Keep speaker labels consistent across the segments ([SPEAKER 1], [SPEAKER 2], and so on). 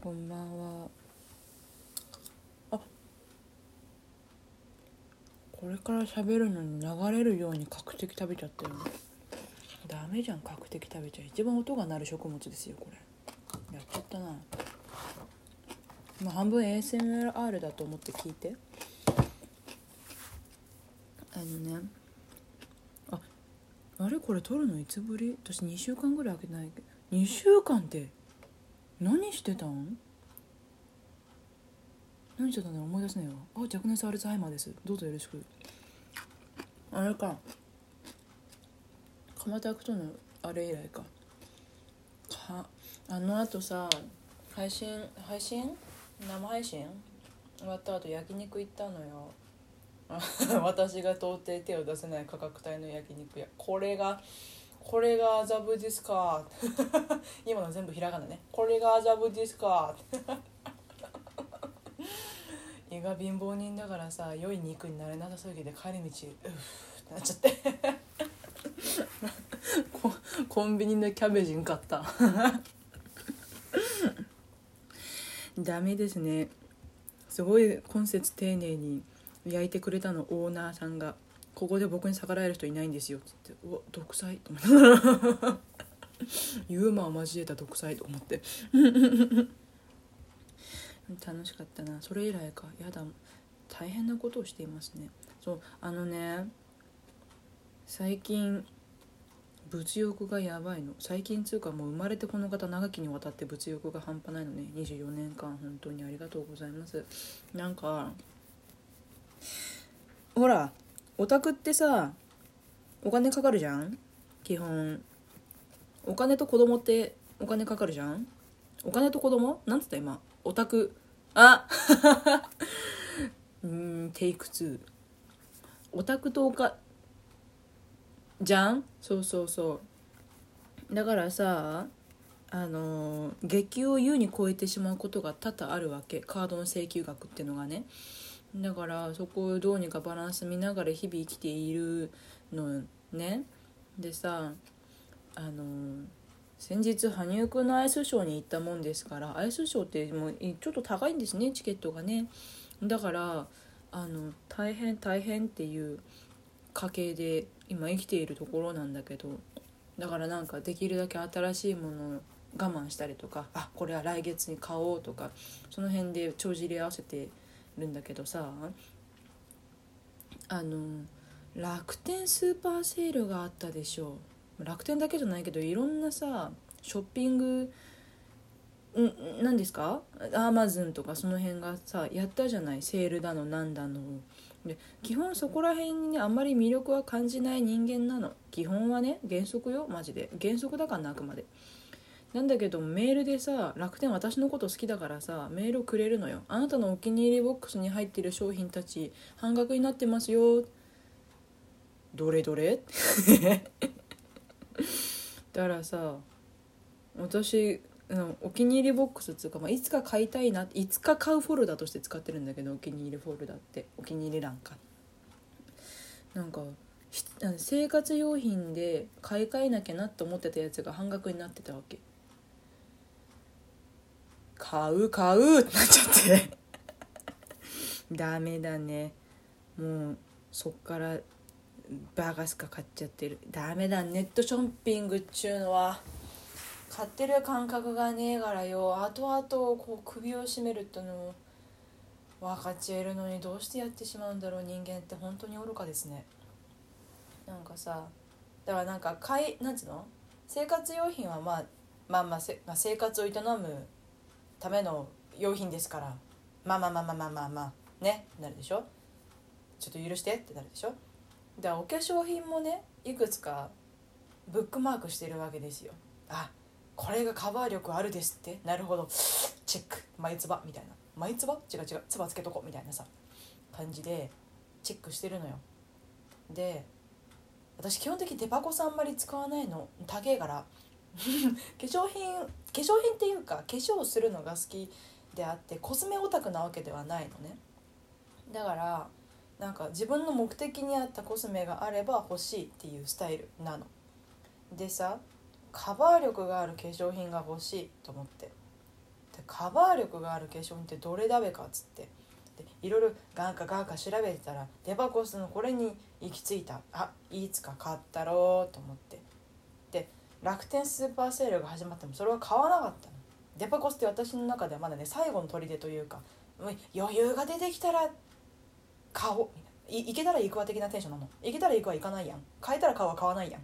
[SPEAKER 1] こんばんは。あ。これから喋るのに流れるように角的食べちゃったよね。ダメじゃん角的食べちゃ一番音が鳴る食物ですよこれ。やっちゃったな。まあ半分 ASMR だと思って聞いて。あのね。あ。あれ？これ撮るのいつぶり？私2週間ぐらい開けないけど。2週間って何してたん？何してたんだろう？思い出せないわ。あ若年性アルツハイマーです。どうぞよろしく。あれか。蒲田区とのあれ以来か。かあのあとさ配信配信？生配信？終わった後焼肉行ったのよ。私が到底手を出せない価格帯の焼肉屋。これがこれが麻布ですか。今の全部ひらがなね。これが麻布ですか。胃が貧乏人だからさ良い肉になれなさすぎて帰り道うふってなっちゃって。ココンビニでキャベジン買った。ダメですね。すごい今節丁寧に焼いてくれたのオーナーさんが「ここで僕に逆らえる人いないんですよ」っつって「うわ独裁」と思って。ユーモア交えた独裁と思って。楽しかったな。それ以来か。やだ。大変なことをしていますね。そうあのね最近物欲がやばいの。最近つうかもう生まれてこの方長きにわたって物欲が半端ないのね。24年間本当にありがとうございます。なんかほらオタクってさお金かかるじゃん？基本。お金と子供ってお金かかるじゃん？お金と子供？なんつった今？オタク。あ うんテイク2オタクとおかじゃん？そうそうそう。だからさあの月給を優に超えてしまうことが多々あるわけ。カードの請求額っていうのがね。だからそこをどうにかバランス見ながら日々生きているのね。でさあの先日羽生くんのアイスショーに行ったもんですからアイスショーってもうちょっと高いんですねチケットがね。だからあの大変大変っていう家系で今生きているところなんだけどだからなんかできるだけ新しいものを我慢したりとかあこれは来月に買おうとかその辺で帳尻合わせてるんだけどさあの楽天スーパーセールがあったでしょ。楽天だけじゃないけどいろんなさショッピングん何ですか？アマゾンとかその辺がさやったじゃない？セールだのなんだの。で基本そこら辺にねあんまり魅力は感じない人間なの。基本はね原則よマジで。原則だからなあくまで。なんだけどメールでさ楽天私のこと好きだからさメールをくれるのよ。あなたのお気に入りボックスに入ってる商品たち半額になってますよ。どれどれ？だからさ私お気に入りボックスっていうか、まあ、いつか買いたいないつか買うフォルダとして使ってるんだけどお気に入りフォルダって。お気に入り欄か。なんか生活用品で買い替えなきゃなって思ってたやつが半額になってたわけ。買う買うってなっちゃって。ダメだね。もうそっからバカスカ買っちゃってる。ダメだ。ネットショッピングっちゅうのは買ってる感覚がねえからよ。後々こう首を絞めるってのも分かっちゃいるのにどうしてやってしまうんだろう。人間って本当に愚かですね。なんかさだからなんか買いなんつうの？生活用品はまあまあまあせ、まあ、生活を営むための用品ですから。まあまあまあまあまあまあ。まあね。なるでしょ？ちょっと許してってなるでしょ？だからお化粧品もねいくつかブックマークしてるわけですよ。あこれがカバー力あるですって？なるほど。チェック。眉唾。みたいな。眉唾？違う違う。唾つけとこみたいなさ。感じでチェックしてるのよ。で私基本的にデパコスあんまり使わないの。高えから化粧品化粧品っていうか化粧するのが好きであってコスメオタクなわけではないのね。だからなんか自分の目的に合ったコスメがあれば欲しいっていうスタイルなの。でさカバー力がある化粧品が欲しいと思って。でカバー力がある化粧品ってどれだべかっつって。でいろいろガンカガンカ調べてたらデパコスのこれに行き着いた。あいつか買ったろうと思って。楽天スーパーセールが始まってもそれは買わなかったの。デパコスって私の中ではまだね最後の砦というか余裕が出てきたら買おう。い行けたら行くわ的なテンションなの。行けたら行くは行かないやん。買えたら買うは買わないやん、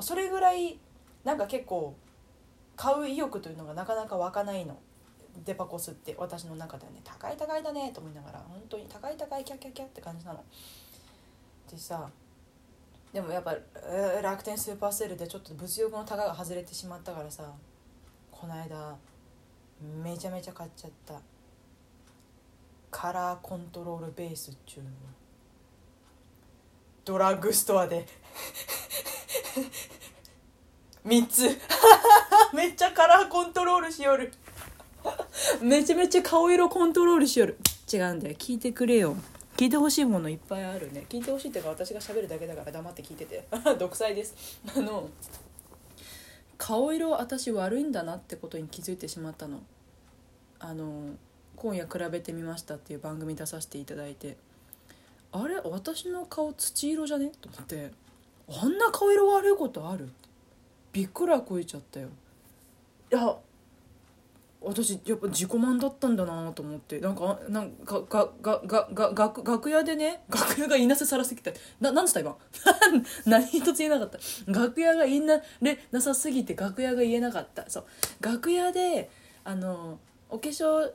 [SPEAKER 1] それぐらいなんか結構買う意欲というのがなかなか湧かないの。デパコスって私の中ではね。高い高いだねと思いながら本当に高い高いキャッキャッキャって感じなの。でさでもやっぱえー楽天スーパーセールでちょっと物欲のタガが外れてしまったからさこの間めちゃめちゃ買っちゃった。カラーコントロールベースっちゅうの。ドラッグストアで。3つ。めっちゃカラーコントロールしよる。めちゃめちゃ顔色コントロールしよる。違うんだよ。聞いてくれよ。聞いてほしいものいっぱいあるね。聞いてほしいっていうか私が喋るだけだから黙って聞いてて。独裁です。あの顔色私悪いんだなってことに気づいてしまったの。あの今夜比べてみましたっていう番組出させていただいて。あれ？私の顔土色じゃね？と思って。あんな顔色悪いことある？びっくらこいちゃったよ。いや私やっぱ自己満だったんだなと思ってなんかなんかがががが楽楽屋でね楽屋がいなせさらすぎてななんつった今？何一つ言えなかった。楽屋がいなれなさすぎて楽屋が言えなかった。そう。楽屋であのお化粧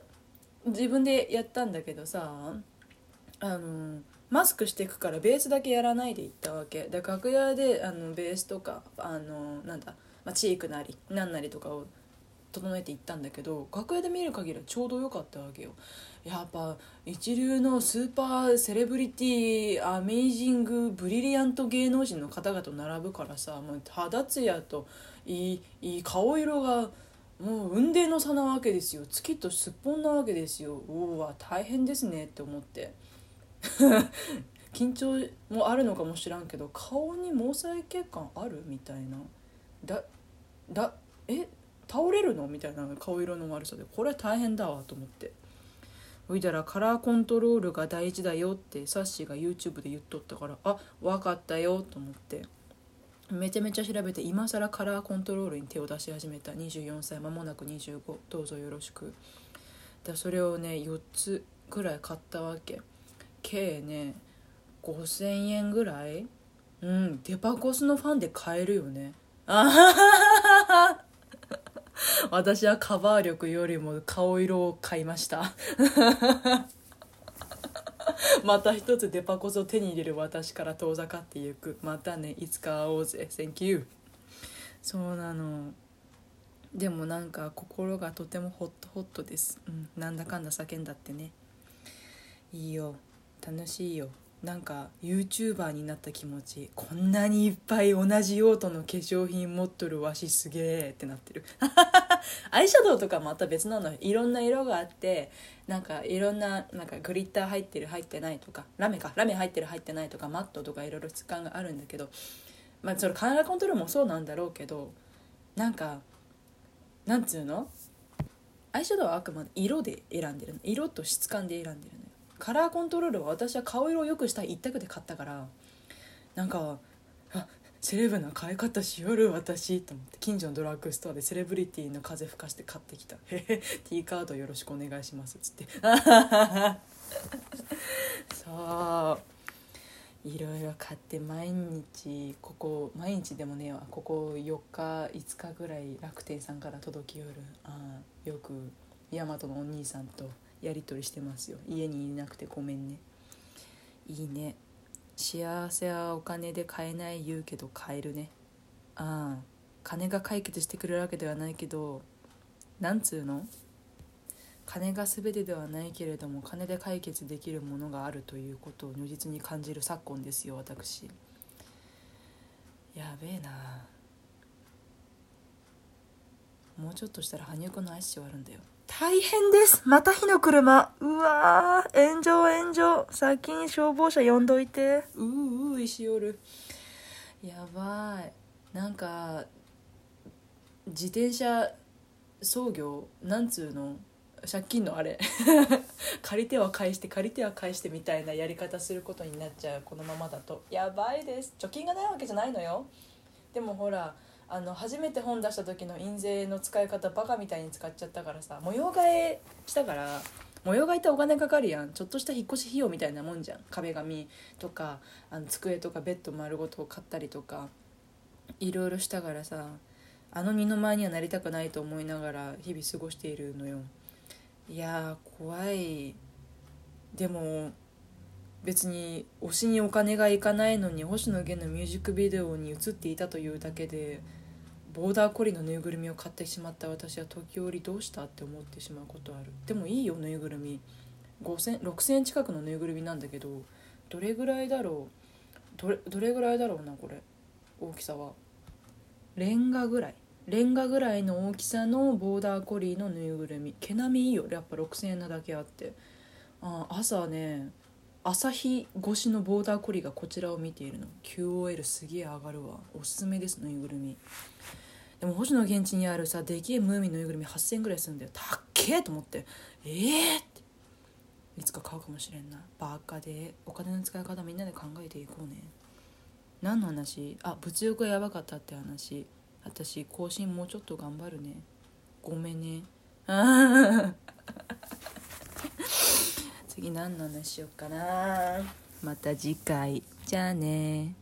[SPEAKER 1] 自分でやったんだけどさあのマスクしていくからベースだけやらないで行ったわけ。で楽屋であのベースとかあのなんだ、まあ、チークなりなんなりとかを整えていったんだけど楽屋で見る限りはちょうど良かったわけよ。やっぱ一流のスーパーセレブリティアメイジングブリリアント芸能人の方々と並ぶからさもう肌ツヤといいいい顔色がもう雲泥の差なわけですよ。月とすっぽんなわけですよ。うわ大変ですねって思って。緊張もあるのかもしらんけど顔に毛細血管あるみたいな。だだえ？倒れるの？みたいな顔色の悪さでこれは大変だわと思って。ほいだらカラーコントロールが大事だよってサッシーが YouTube で言っとったからあ分かったよと思って。めちゃめちゃ調べて今更カラーコントロールに手を出し始めた。24歳間もなく25どうぞよろしく。でそれをね4つぐらい買ったわけ。計ね5000円ぐらい？うんデパコスのファンで買えるよね。あはははは。私はカバー力よりも顔色を買いました。また一つデパコスを手に入れる私から遠ざかっていく。またねいつか会おうぜ。Thank you そうなの。でもなんか心がとてもホットホットです、うん、なんだかんだ叫んだってね。いいよ。楽しいよ。なんか YouTuber になった気持ちこんなにいっぱい同じ用途の化粧品持っとるわしすげえってなってる。アイシャドウとかまた別なのいろんな色があってなんかいろんななんかグリッター入ってる入ってないとかラメか。ラメ入ってる入ってないとかマットとかいろいろ質感があるんだけどまあそれカラコントロールもそうなんだろうけどなんかなんつうの？アイシャドウはあくまで色で選んでるの。色と質感で選んでるのよ。カラーコントロールは私は顔色を良くしたい一択で買ったからなんかあセレブな買い方しよる私と思って近所のドラッグストアでセレブリティの風吹かして買ってきた「へへ T カードよろしくお願いします」っつって。そう。いろいろ買って毎日ここ毎日でもねえわ。ここ4日5日ぐらい楽天さんから届きよる。あよく大和のお兄さんとやり取りしてますよ。家にいなくてごめんね。いいね。幸せはお金で買えない言うけど買えるね。ああ。金が解決してくれるわけではないけどなんつうの？金が全てではないけれども金で解決できるものがあるということを如実に感じる昨今ですよ私。やべえな。もうちょっとしたら羽生君のアイスショーあるんだよ。大変です。また火の車。うわー。炎上炎上。先に消防車呼んどいて。うーうー石折る。やばい。なんか自転車操業？なんつうの？借金のあれ。借りては返して借りては返してみたいなやり方することになっちゃう。このままだと。やばいです。貯金がないわけじゃないのよ。でもほらあの初めて本出した時の印税の使い方バカみたいに使っちゃったからさ模様替えしたから模様替えってお金かかるやん。ちょっとした引っ越し費用みたいなもんじゃん。壁紙とかあの机とかベッド丸ごと買ったりとかいろいろしたからさあの二の舞にはなりたくないと思いながら日々過ごしているのよ。いやー怖い。でも別に推しにお金がいかないのに星野源のミュージックビデオに映っていたというだけでボーダーコリのぬいぐるみを買ってしまった私は時折どうしたって思ってしまうことある。でもいいよぬいぐるみ。5,0006,000円近くのぬいぐるみなんだけどどれぐらいだろう？どれどれぐらいだろうなこれ？大きさは。レンガぐらい。レンガぐらいの大きさのボーダーコリーのぬいぐるみ。毛並みいいよ。やっぱ6,000円なだけあって。あ朝ね朝日越しのボーダーコリーがこちらを見ているの。QOL すげえ上がるわ。おすすめですぬいぐるみ。でも星野源地にあるさでけえムーミンぬいぐるみ8,000円ぐらいするんだよ。たっけえと思って。ええー、って。いつか買うかもしれんな。バカでお金の使い方みんなで考えていこうね。何の話？あ物欲がやばかったって話。私更新もうちょっと頑張るね。ごめんね。ああ次何の話しようかな。また次回。じゃあね。